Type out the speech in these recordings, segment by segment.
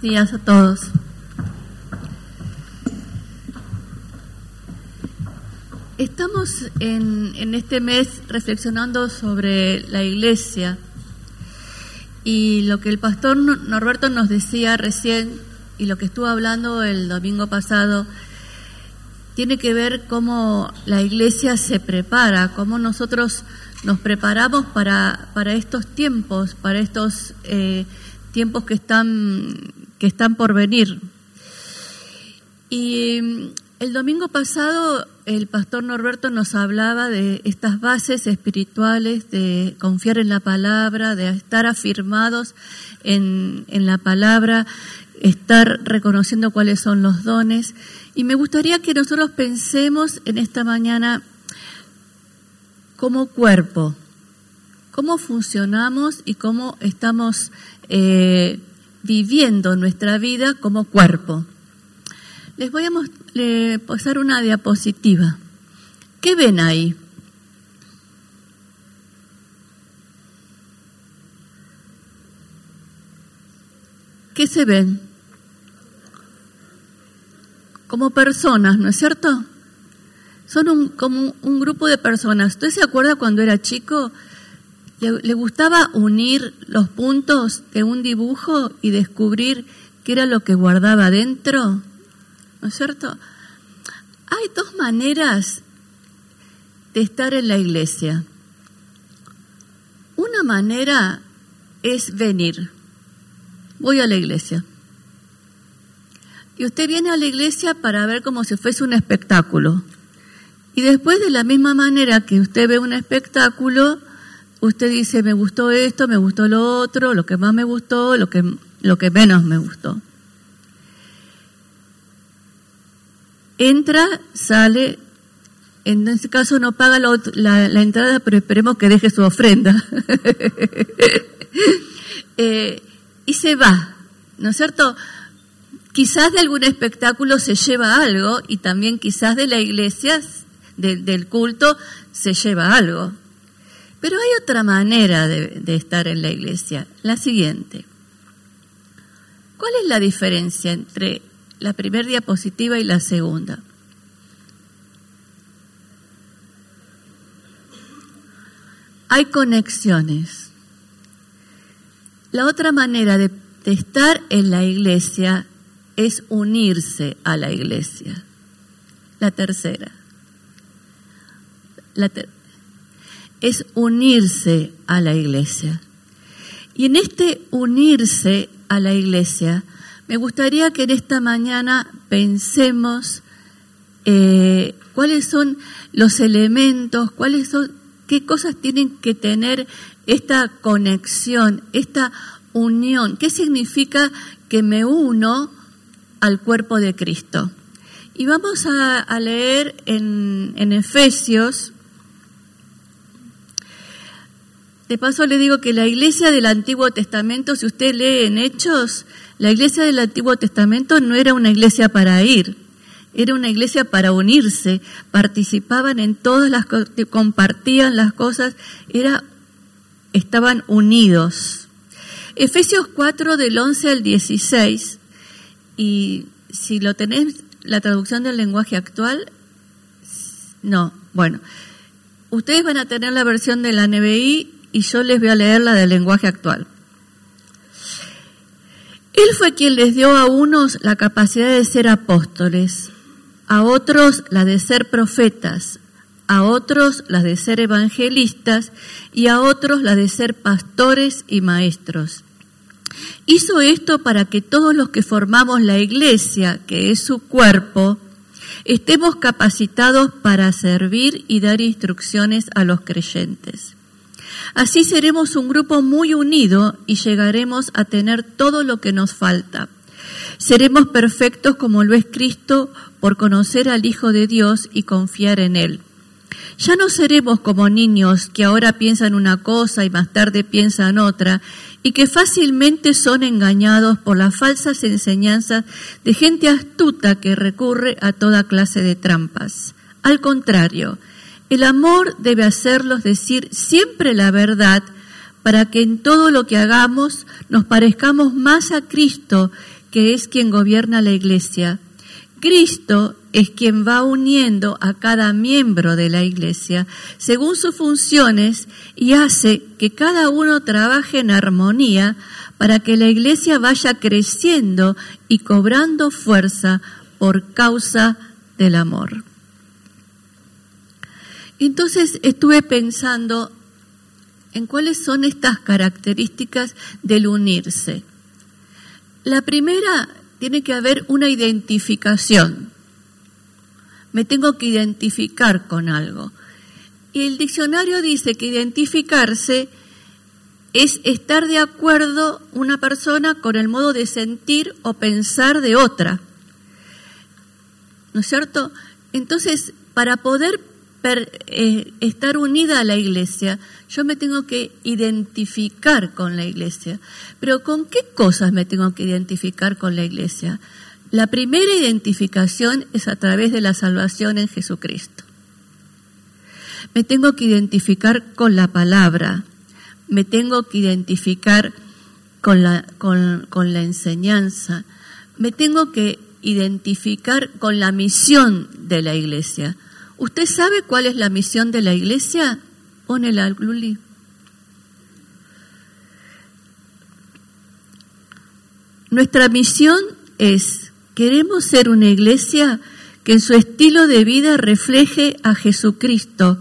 Buenos días a todos. Estamos en, este mes reflexionando sobre la iglesia y lo que el pastor Norberto nos decía recién y lo que estuvo hablando el domingo pasado tiene que ver cómo la iglesia se prepara, cómo nosotros nos preparamos para, para estos tiempos, para estos eh, tiempos que están, que están por venir. Y mm, el domingo pasado el pastor Norberto nos hablaba de estas bases espirituales, de confiar en la palabra, de estar afirmados en, en la palabra, estar reconociendo cuáles son los dones. Y me gustaría que nosotros pensemos en esta mañana como cuerpo, cómo funcionamos y cómo estamos eh, viviendo nuestra vida como cuerpo. Les voy a pasar una diapositiva. ¿Qué ven ahí? ¿Qué se ven? Como personas, ¿no es cierto? Son como un grupo de personas. ¿Usted se acuerda cuando era chico? Le, gustaba unir los puntos de un dibujo y descubrir qué era lo que guardaba dentro, ¿no es cierto? Hay dos maneras de estar en la iglesia. Una manera es venir. Voy a la iglesia. Y usted viene a la iglesia para ver como si fuese un espectáculo. Y después de la misma manera que usted ve un espectáculo, usted dice, me gustó esto, me gustó lo otro, lo que más me gustó, lo que, lo que menos me gustó. Entra, sale, en este caso no paga la, entrada, pero esperemos que deje su ofrenda. Eh, y se va, ¿no es cierto? Quizás de algún espectáculo se lleva algo y también quizás de la iglesia, del culto, se lleva algo. Pero hay otra manera de, estar en la iglesia, la siguiente. ¿Cuál es la diferencia entre la primera diapositiva y la segunda? Hay conexiones. La otra manera de, estar en la iglesia es unirse a la iglesia. La tercera. La es unirse a la iglesia. Y en este unirse a la iglesia, me gustaría que en esta mañana pensemos eh, cuáles son los elementos, cuáles son, qué cosas tienen que tener esta conexión, esta unión, qué significa que me uno al cuerpo de Cristo. Y vamos a, leer en, en Efesios de paso le digo que la iglesia del Antiguo Testamento, si usted lee en Hechos, la iglesia del Antiguo Testamento no era una iglesia para ir, era una iglesia para unirse, participaban en todas las cosas, compartían las cosas, era, estaban unidos. Efesios 4 del 11 al 16, y si lo tenés, la traducción del lenguaje actual, no, bueno, ustedes van a tener la versión de la NBI y yo les voy a leer la del lenguaje actual. Él fue quien les dio a unos la capacidad de ser apóstoles, a otros la de ser profetas, a otros la de ser evangelistas y a otros la de ser pastores y maestros. Hizo esto para que todos los que formamos la iglesia, que es su cuerpo, estemos capacitados para servir y dar instrucciones a los creyentes. Así seremos un grupo muy unido y llegaremos a tener todo lo que nos falta. Seremos perfectos como lo es Cristo por conocer al Hijo de Dios y confiar en Él. Ya no seremos como niños que ahora piensan una cosa y más tarde piensan otra y que fácilmente son engañados por las falsas enseñanzas de gente astuta que recurre a toda clase de trampas. Al contrario, el amor debe hacerlos decir siempre la verdad para que en todo lo que hagamos nos parezcamos más a Cristo, que es quien gobierna la iglesia. Cristo es quien va uniendo a cada miembro de la iglesia según sus funciones y hace que cada uno trabaje en armonía para que la iglesia vaya creciendo y cobrando fuerza por causa del amor. Entonces estuve pensando en cuáles son estas características del unirse. La primera tiene que haber una identificación me tengo que identificar con algo. Y el diccionario dice que identificarse es estar de acuerdo una persona con el modo de sentir o pensar de otra. ¿No es cierto? Entonces, para poder eh, estar unida a la iglesia, yo me tengo que identificar con la iglesia. Pero ¿con qué cosas me tengo que identificar con la iglesia? La primera identificación es a través de la salvación en Jesucristo. Me tengo que identificar con la palabra, me tengo que identificar con la, con, con la enseñanza, me tengo que identificar con la misión de la iglesia. ¿Usted sabe cuál es la misión de la iglesia? Pónela, Luli. Nuestra misión es Queremos ser una iglesia que en su estilo de vida refleje a Jesucristo,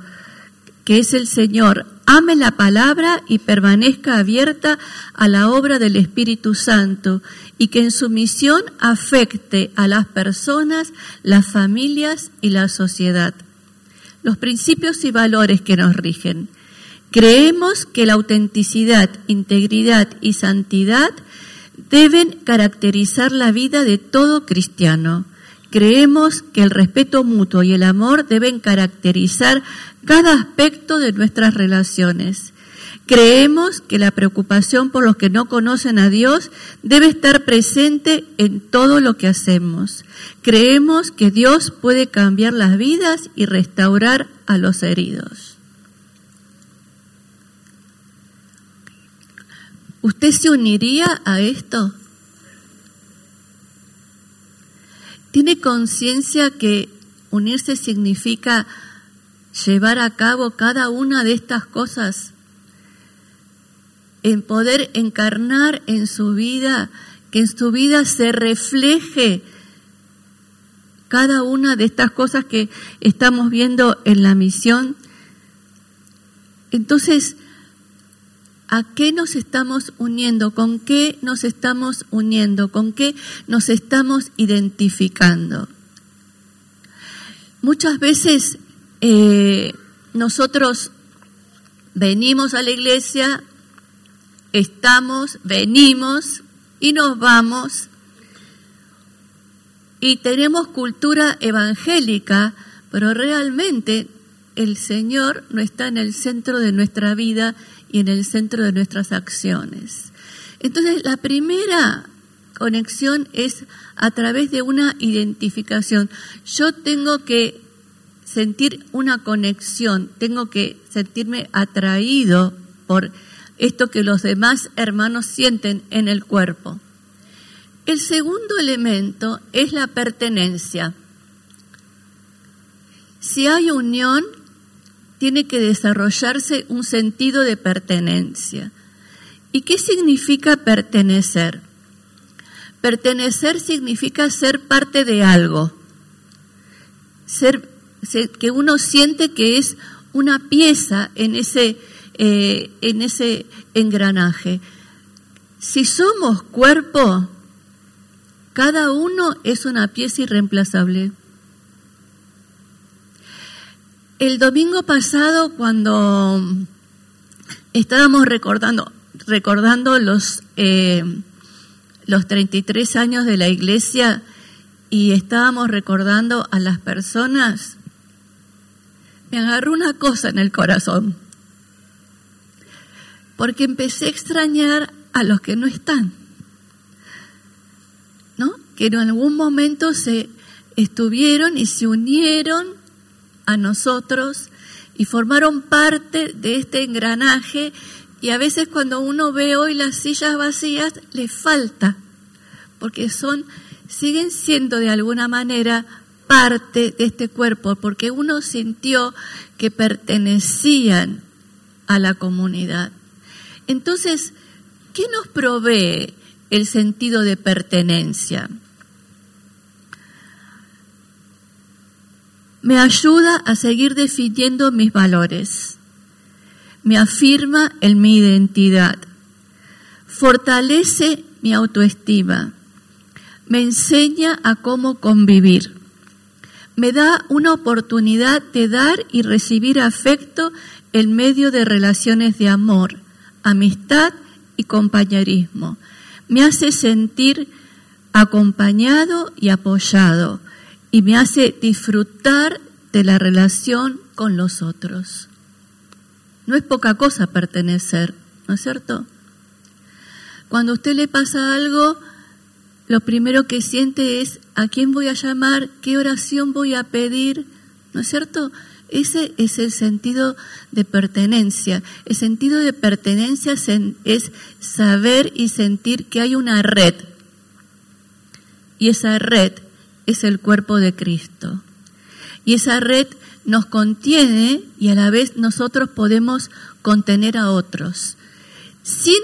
que es el Señor, ame la palabra y permanezca abierta a la obra del Espíritu Santo y que en su misión afecte a las personas, las familias y la sociedad. Los principios y valores que nos rigen. Creemos que la autenticidad, integridad y santidad deben caracterizar la vida de todo cristiano. Creemos que el respeto mutuo y el amor deben caracterizar cada aspecto de nuestras relaciones. Creemos que la preocupación por los que no conocen a Dios debe estar presente en todo lo que hacemos. Creemos que Dios puede cambiar las vidas y restaurar a los heridos. ¿Usted se uniría a esto? ¿Tiene conciencia que unirse significa llevar a cabo cada una de estas cosas? En poder encarnar en su vida, que en su vida se refleje cada una de estas cosas que estamos viendo en la misión. Entonces, ¿A qué nos estamos uniendo? ¿Con qué nos estamos uniendo? ¿Con qué nos estamos identificando? Muchas veces eh, nosotros venimos a la iglesia, estamos, venimos y nos vamos y tenemos cultura evangélica, pero realmente el Señor no está en el centro de nuestra vida y en el centro de nuestras acciones. Entonces, la primera conexión es a través de una identificación. Yo tengo que sentir una conexión, tengo que sentirme atraído por esto que los demás hermanos sienten en el cuerpo. El segundo elemento es la pertenencia. Si hay unión, tiene que desarrollarse un sentido de pertenencia. ¿Y qué significa pertenecer? Pertenecer significa ser parte de algo, ser, que uno siente que es una pieza en ese, eh, en ese engranaje. Si somos cuerpo, cada uno es una pieza irreemplazable. El domingo pasado, cuando estábamos recordando, recordando los, eh, los 33 años de la iglesia y estábamos recordando a las personas, me agarró una cosa en el corazón, porque empecé a extrañar a los que no están, ¿no? Que en algún momento se estuvieron y se unieron a nosotros y formaron parte de este engranaje y a veces cuando uno ve hoy las sillas vacías le falta porque son siguen siendo de alguna manera parte de este cuerpo porque uno sintió que pertenecían a la comunidad. Entonces, ¿qué nos provee el sentido de pertenencia? me ayuda a seguir definiendo mis valores, me afirma en mi identidad, fortalece mi autoestima, me enseña a cómo convivir, me da una oportunidad de dar y recibir afecto en medio de relaciones de amor, amistad y compañerismo, me hace sentir acompañado y apoyado, y me hace disfrutar de la relación con los otros. No es poca cosa pertenecer, ¿no es cierto? Cuando a usted le pasa algo, lo primero que siente es a quién voy a llamar, qué oración voy a pedir, ¿no es cierto? Ese es el sentido de pertenencia. El sentido de pertenencia es saber y sentir que hay una red. Y esa red es el cuerpo de Cristo. Y esa red nos contiene y a la vez nosotros podemos contener a otros. Sin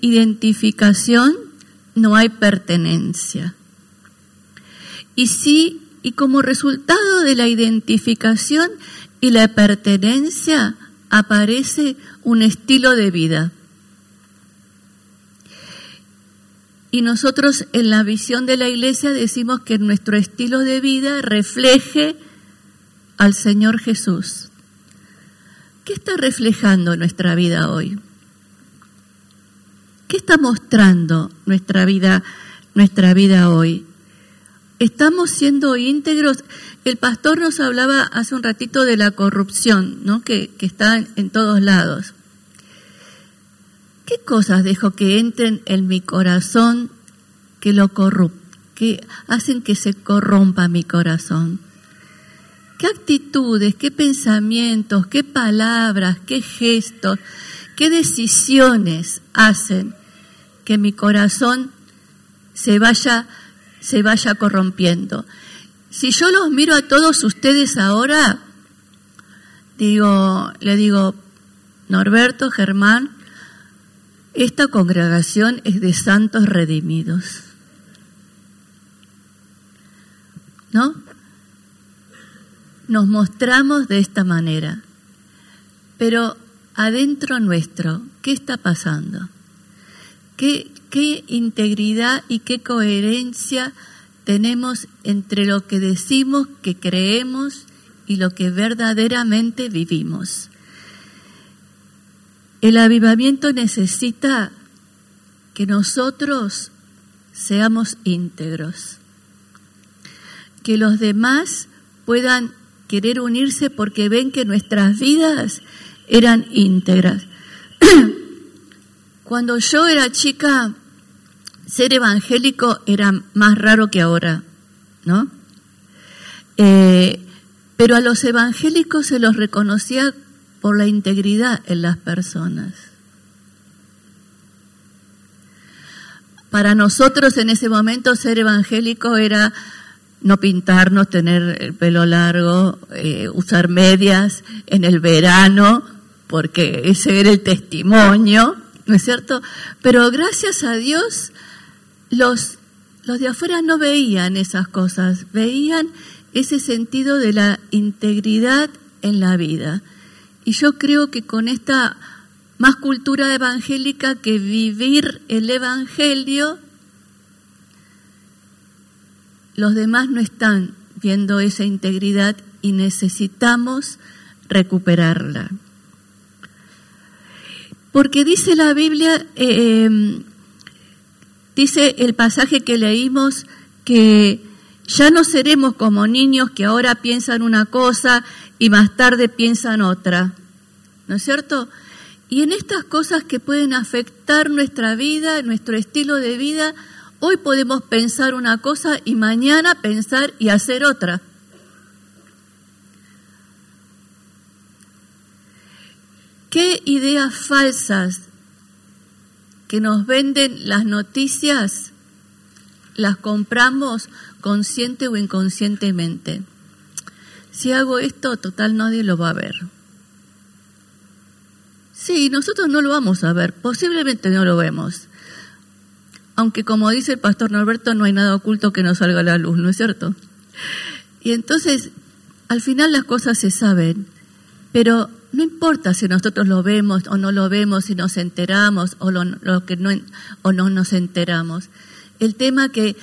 identificación no hay pertenencia. Y sí, y como resultado de la identificación y la pertenencia aparece un estilo de vida. Y nosotros en la visión de la iglesia decimos que nuestro estilo de vida refleje al Señor Jesús. ¿Qué está reflejando nuestra vida hoy? ¿Qué está mostrando nuestra vida, nuestra vida hoy? Estamos siendo íntegros. El pastor nos hablaba hace un ratito de la corrupción, ¿no? que, que está en todos lados. ¿Qué cosas dejo que entren en mi corazón que lo que hacen que se corrompa mi corazón? ¿Qué actitudes, qué pensamientos, qué palabras, qué gestos, qué decisiones hacen que mi corazón se vaya se vaya corrompiendo? Si yo los miro a todos ustedes ahora, digo, le digo, Norberto, Germán, esta congregación es de santos redimidos. ¿No? Nos mostramos de esta manera. Pero adentro nuestro, ¿qué está pasando? ¿Qué, integridad y qué coherencia tenemos entre lo que decimos que creemos y lo que verdaderamente vivimos? El avivamiento necesita que nosotros seamos íntegros, que los demás puedan querer unirse porque ven que nuestras vidas eran íntegras. Cuando yo era chica, ser evangélico era más raro que ahora, ¿no? Eh, pero a los evangélicos se los reconocía por la integridad en las personas. Para nosotros en ese momento ser evangélico era no pintarnos, tener el pelo largo, eh, usar medias en el verano, porque ese era el testimonio, ¿no es cierto? Pero gracias a Dios, los, los de afuera no veían esas cosas, veían ese sentido de la integridad en la vida. Y yo creo que con esta más cultura evangélica que vivir el Evangelio, los demás no están viendo esa integridad y necesitamos recuperarla. Porque dice la Biblia, eh, em, dice el pasaje que leímos, que ya no seremos como niños que ahora piensan una cosa y más tarde piensan otra. ¿No es cierto? Y en estas cosas que pueden afectar nuestra vida, nuestro estilo de vida, hoy podemos pensar una cosa y mañana pensar y hacer otra. ¿Qué ideas falsas que nos venden las noticias las compramos consciente o inconscientemente? Si hago esto, total nadie lo va a ver. Sí, nosotros no lo vamos a ver, posiblemente no lo vemos. Aunque como dice el pastor Norberto, no hay nada oculto que no salga a la luz, ¿no es cierto? Y entonces, al final las cosas se saben, pero no importa si nosotros lo vemos o no lo vemos, si nos enteramos o, no nos enteramos. El tema que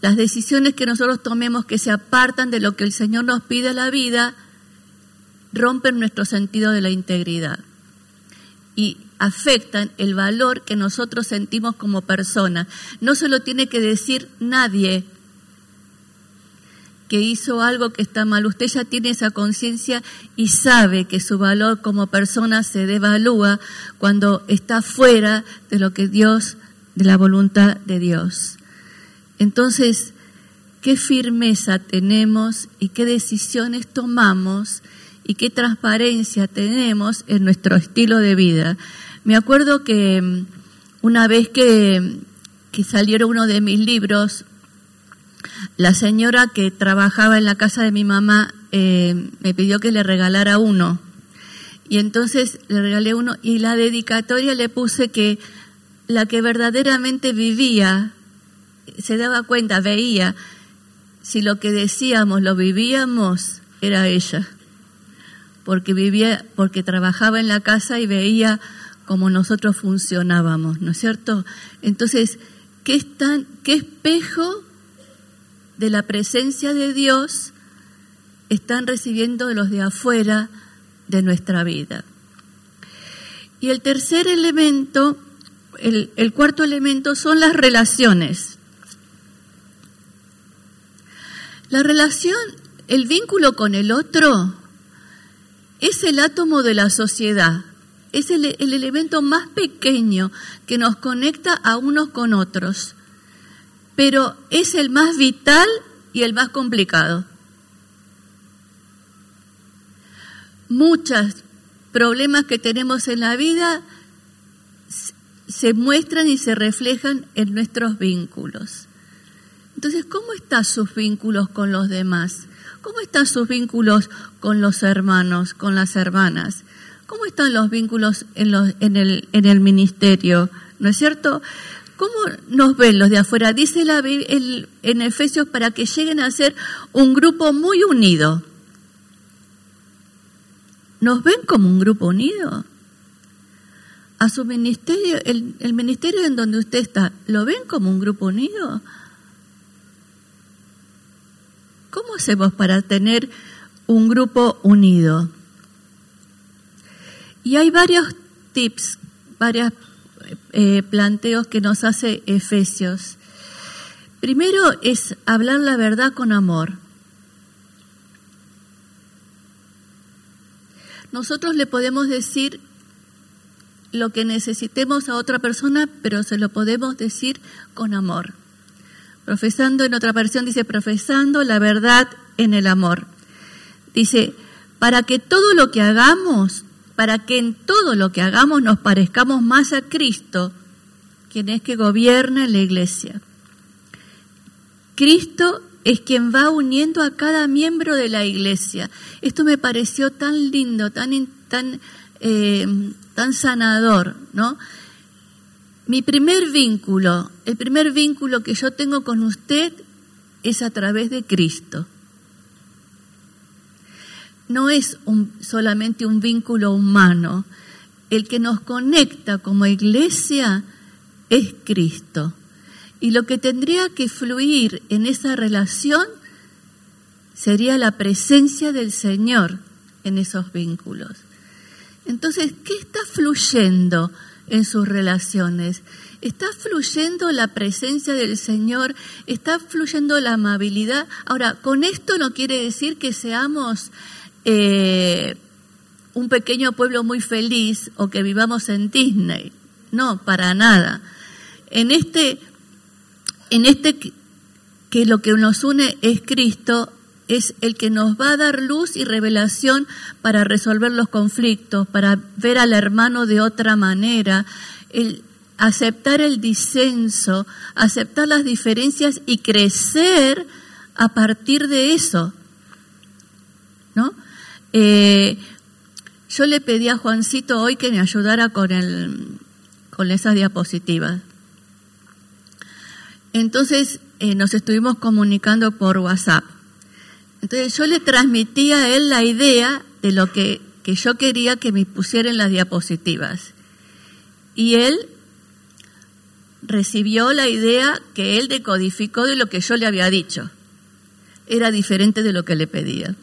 las decisiones que nosotros tomemos que se apartan de lo que el Señor nos pide a la vida, rompen nuestro sentido de la integridad y afectan el valor que nosotros sentimos como personas. No se lo tiene que decir nadie, que hizo algo que está mal. Usted ya tiene esa conciencia y sabe que su valor como persona se devalúa cuando está fuera de lo que Dios, de la voluntad de Dios. Entonces, qué firmeza tenemos y qué decisiones tomamos y qué transparencia tenemos en nuestro estilo de vida. Me acuerdo que mm, una vez que, que salieron uno de mis libros, la señora que trabajaba en la casa de mi mamá eh, me pidió que le regalara uno. Y entonces le regalé uno y la dedicatoria le puse que la que verdaderamente vivía, se daba cuenta, veía, si lo que decíamos lo vivíamos, era ella. Porque vivía, porque trabajaba en la casa y veía cómo nosotros funcionábamos, ¿no es cierto? Entonces, ¿qué, tan, qué espejo de la presencia de Dios están recibiendo de los de afuera de nuestra vida. Y el tercer elemento, el, cuarto elemento son las relaciones. La relación, el vínculo con el otro, es el átomo de la sociedad, es el, elemento más pequeño que nos conecta a unos con otros pero es el más vital y el más complicado. Muchos problemas que tenemos en la vida se muestran y se reflejan en nuestros vínculos. Entonces, ¿cómo están sus vínculos con los demás? ¿Cómo están sus vínculos con los hermanos, con las hermanas? ¿Cómo están los vínculos en, el ministerio? ¿No es cierto? ¿Cómo nos ven los de afuera? Dice la, en Efesios para que lleguen a ser un grupo muy unido. ¿Nos ven como un grupo unido? A su ministerio, el ministerio en donde usted está, ¿lo ven como un grupo unido? ¿Cómo hacemos para tener un grupo unido? Y hay varios tips, varias eh, planteos que nos hace Efesios. Primero es hablar la verdad con amor. Nosotros le podemos decir lo que necesitemos a otra persona, pero se lo podemos decir con amor. Profesando, en otra versión dice, profesando la verdad en el amor. Dice, para que todo lo que hagamos para que en todo lo que hagamos nos parezcamos más a Cristo, quien es que gobierna la iglesia. Cristo es quien va uniendo a cada miembro de la iglesia. Esto me pareció tan lindo, tan, tan, eh, tan sanador, ¿no? Mi primer vínculo, el primer vínculo que yo tengo con usted es a través de Cristo no es solamente un vínculo humano. El que nos conecta como iglesia es Cristo. Y lo que tendría que fluir en esa relación sería la presencia del Señor en esos vínculos. Entonces, ¿qué está fluyendo en sus relaciones? Está fluyendo la presencia del Señor, está fluyendo la amabilidad. Ahora, con esto no quiere decir que seamos eh, un pequeño pueblo muy feliz o que vivamos en Disney. No, para nada. En este, en este que lo que nos une es Cristo, es el que nos va a dar luz y revelación para resolver los conflictos, para ver al hermano de otra manera, el aceptar el disenso, aceptar las diferencias y crecer a partir de eso. ¿No? Eh, yo le pedí a Juancito hoy que me ayudara con, el, con esas diapositivas. Entonces eh, nos estuvimos comunicando por WhatsApp. Entonces yo le transmití a él la idea de lo que, que yo quería que me pusiera en las diapositivas. Y él recibió la idea que él decodificó de lo que yo le había dicho. Era diferente de lo que le pedía.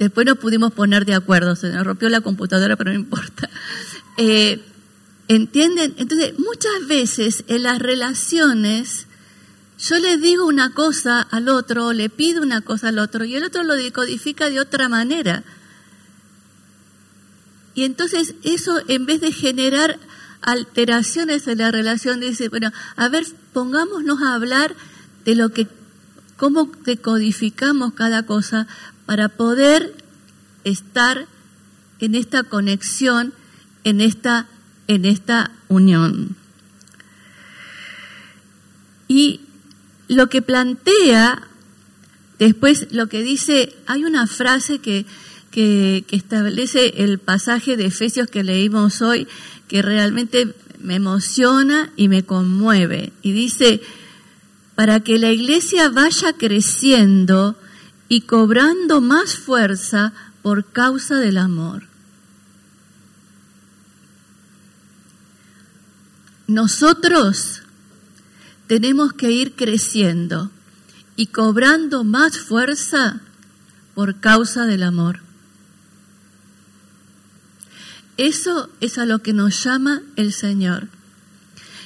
Después nos pudimos poner de acuerdo, se nos rompió la computadora, pero no importa. Eh, ¿Entienden? Entonces, muchas veces en las relaciones yo le digo una cosa al otro, le pido una cosa al otro, y el otro lo decodifica de otra manera. Y entonces eso, en vez de generar alteraciones en la relación, dice, bueno, a ver, pongámonos a hablar de lo que, cómo decodificamos cada cosa para poder estar en esta conexión, en esta, en esta unión. Y lo que plantea, después lo que dice, hay una frase que, que, que establece el pasaje de Efesios que leímos hoy, que realmente me emociona y me conmueve. Y dice, para que la iglesia vaya creciendo y cobrando más fuerza por causa del amor. Nosotros tenemos que ir creciendo y cobrando más fuerza por causa del amor. Eso es a lo que nos llama el Señor.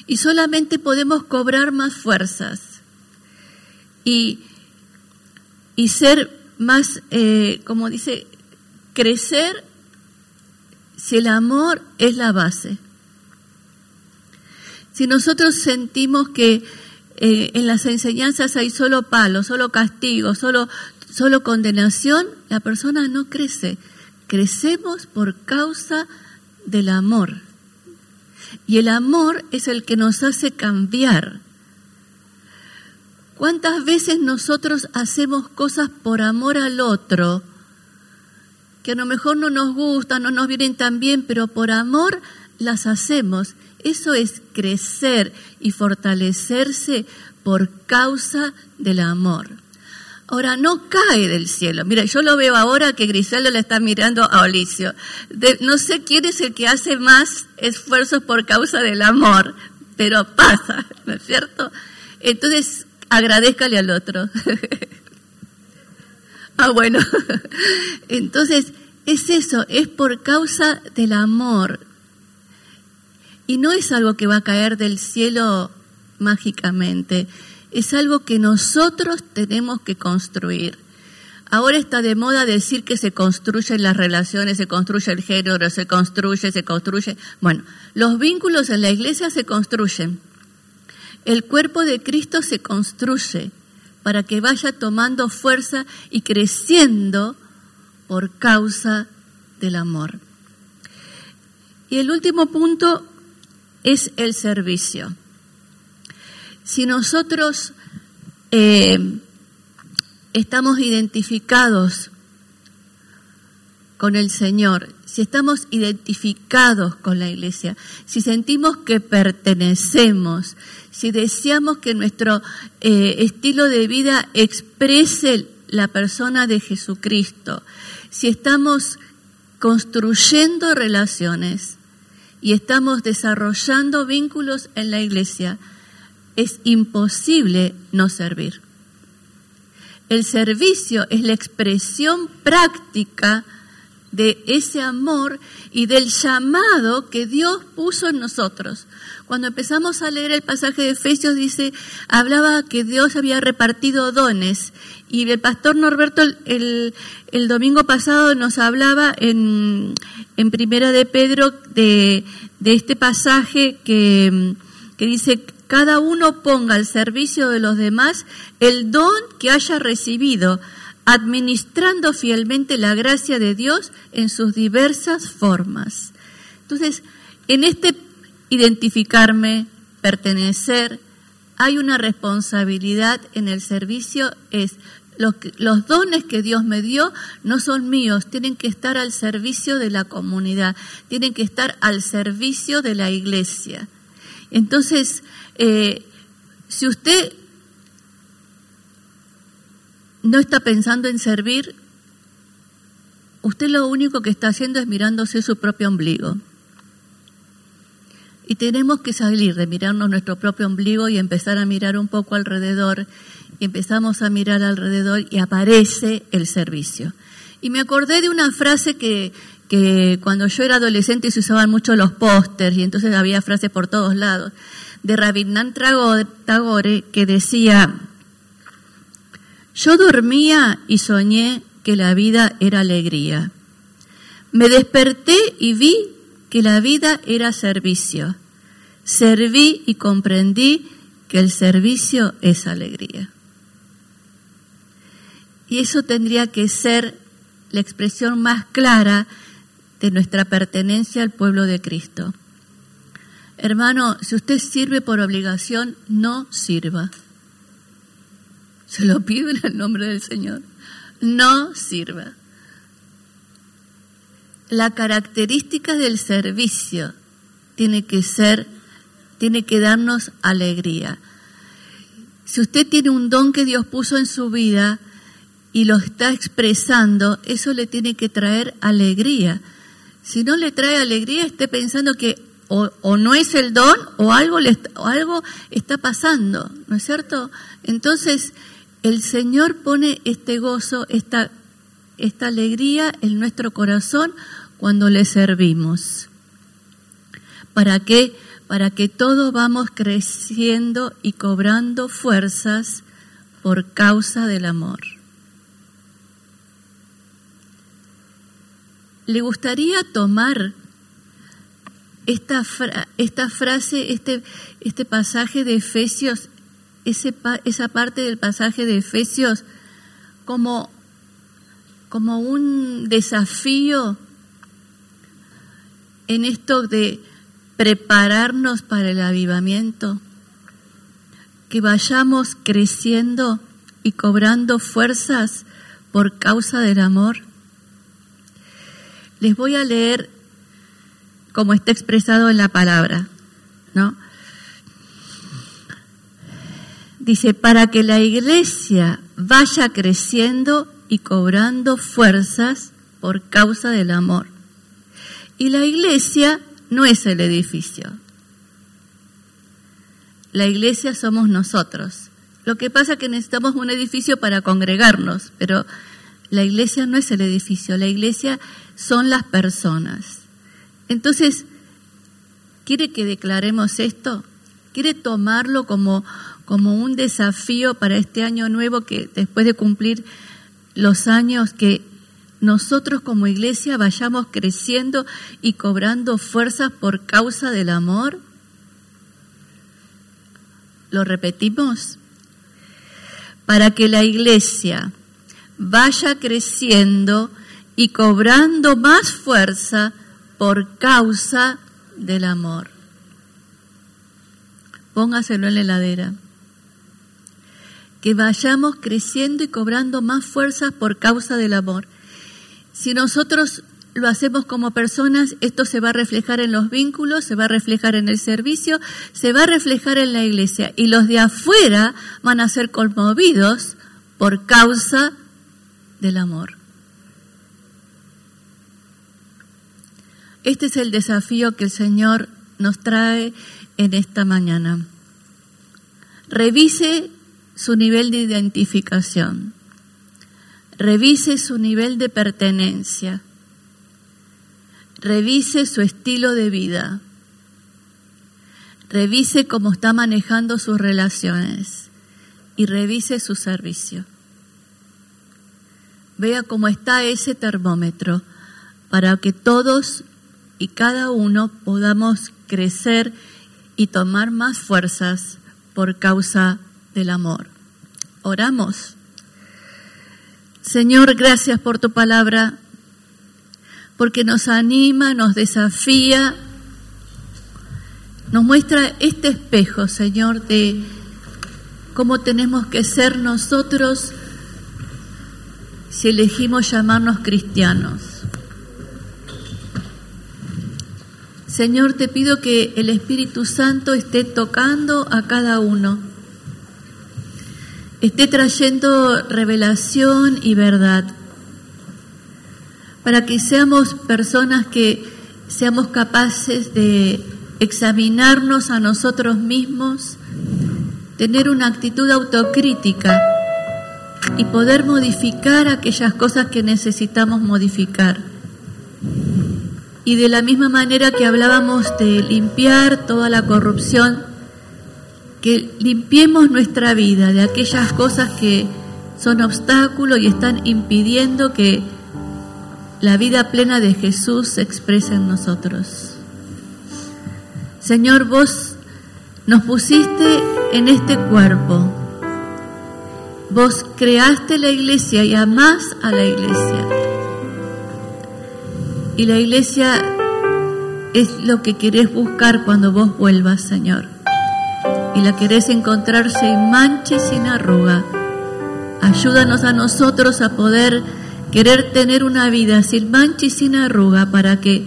Y solamente podemos cobrar más fuerzas y y ser más, eh, como dice, crecer si el amor es la base. Si nosotros sentimos que eh, en las enseñanzas hay solo palo, solo castigo, solo, solo condenación, la persona no crece. Crecemos por causa del amor. Y el amor es el que nos hace cambiar. ¿Cuántas veces nosotros hacemos cosas por amor al otro que a lo mejor no nos gustan, no nos vienen tan bien, pero por amor las hacemos? Eso es crecer y fortalecerse por causa del amor. Ahora, no cae del cielo. Mira, yo lo veo ahora que Griselda le está mirando a Olicio. no sé quién es el que hace más esfuerzos por causa del amor, pero pasa, ¿no es cierto? Entonces, agradezcale al otro. ah, bueno. Entonces, es eso, es por causa del amor. Y no es algo que va a caer del cielo mágicamente, es algo que nosotros tenemos que construir. Ahora está de moda decir que se construyen las relaciones, se construye el género, se construye, se construye. Bueno, los vínculos en la iglesia se construyen el cuerpo de Cristo se construye para que vaya tomando fuerza y creciendo por causa del amor. Y el último punto es el servicio. Si nosotros eh, estamos identificados con el Señor, si estamos identificados con la iglesia, si sentimos que pertenecemos, si deseamos que nuestro eh, estilo de vida exprese la persona de Jesucristo, si estamos construyendo relaciones y estamos desarrollando vínculos en la iglesia, es imposible no servir. El servicio es la expresión práctica de ese amor y del llamado que Dios puso en nosotros. Cuando empezamos a leer el pasaje de Efesios dice, hablaba que Dios había repartido dones y el pastor Norberto el, el domingo pasado nos hablaba en, en Primera de Pedro de, de este pasaje que, que dice, cada uno ponga al servicio de los demás el don que haya recibido administrando fielmente la gracia de Dios en sus diversas formas. Entonces, en este identificarme, pertenecer, hay una responsabilidad en el servicio, es los, dones que Dios me dio no son míos, tienen que estar al servicio de la comunidad, tienen que estar al servicio de la iglesia. Entonces, eh, si usted no está pensando en servir, usted lo único que está haciendo es mirándose su propio ombligo. Y tenemos que salir de mirarnos nuestro propio ombligo y empezar a mirar un poco alrededor. Y empezamos a mirar alrededor y aparece el servicio. Y me acordé de una frase que, que cuando yo era adolescente se usaban mucho los pósters y entonces había frases por todos lados, de Rabindranath Tagore que decía, yo dormía y soñé que la vida era alegría. Me desperté y vi que la vida era servicio. Serví y comprendí que el servicio es alegría. Y eso tendría que ser la expresión más clara de nuestra pertenencia al pueblo de Cristo. Hermano, si usted sirve por obligación, no sirva. Se lo pido en el nombre del Señor. No sirva. La característica del servicio tiene que ser, tiene que darnos alegría. Si usted tiene un don que Dios puso en su vida y lo está expresando, eso le tiene que traer alegría. Si no le trae alegría, esté pensando que o, no es el don o algo, le, o algo está pasando, ¿no es cierto? Entonces, el Señor pone este gozo, esta, esta alegría en nuestro corazón cuando le servimos. ¿Para qué? Para que todos vamos creciendo y cobrando fuerzas por causa del amor. ¿Le gustaría tomar esta, esta frase, este, este pasaje de Efesios esa parte del pasaje de Efesios como, como un desafío en esto de prepararnos para el avivamiento, que vayamos creciendo y cobrando fuerzas por causa del amor. Les voy a leer como está expresado en la palabra, ¿no? Dice, para que la iglesia vaya creciendo y cobrando fuerzas por causa del amor. Y la iglesia no es el edificio. La iglesia somos nosotros. Lo que pasa es que necesitamos un edificio para congregarnos, pero la iglesia no es el edificio, la iglesia son las personas. Entonces, ¿quiere que declaremos esto? ¿Quiere tomarlo como como un desafío para este año nuevo que después de cumplir los años que nosotros como iglesia vayamos creciendo y cobrando fuerzas por causa del amor? ¿Lo repetimos? Para que la iglesia vaya creciendo y cobrando más fuerza por causa del amor. Póngaselo en la heladera que vayamos creciendo y cobrando más fuerzas por causa del amor. Si nosotros lo hacemos como personas, esto se va a reflejar en los vínculos, se va a reflejar en el servicio, se va a reflejar en la iglesia. Y los de afuera van a ser conmovidos por causa del amor. Este es el desafío que el Señor nos trae en esta mañana. Revise su nivel de identificación. revise su nivel de pertenencia, revise su estilo de vida, revise cómo está manejando sus relaciones y revise su servicio. Vea cómo está ese termómetro para que todos y cada uno podamos crecer y tomar más fuerzas por causa del amor. Oramos. Señor, gracias por tu palabra, porque nos anima, nos desafía, nos muestra este espejo, Señor, de cómo tenemos que ser nosotros si elegimos llamarnos cristianos. Señor, te pido que el Espíritu Santo esté tocando a cada uno esté trayendo revelación y verdad, para que seamos personas que seamos capaces de examinarnos a nosotros mismos, tener una actitud autocrítica y poder modificar aquellas cosas que necesitamos modificar. Y de la misma manera que hablábamos de limpiar toda la corrupción, que limpiemos nuestra vida de aquellas cosas que son obstáculos y están impidiendo que la vida plena de Jesús se exprese en nosotros. Señor, vos nos pusiste en este cuerpo. Vos creaste la iglesia y amás a la iglesia. Y la iglesia es lo que querés buscar cuando vos vuelvas, Señor y la querés encontrar sin mancha y sin arruga. Ayúdanos a nosotros a poder querer tener una vida sin mancha y sin arruga para que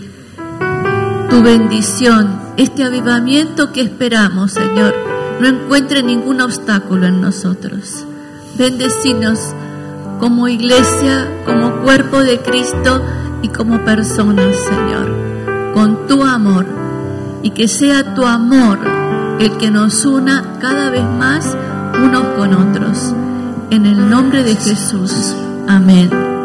tu bendición, este avivamiento que esperamos, Señor, no encuentre ningún obstáculo en nosotros. Bendecinos como iglesia, como cuerpo de Cristo y como personas, Señor, con tu amor y que sea tu amor el que nos una cada vez más unos con otros. En el nombre de Jesús. Amén.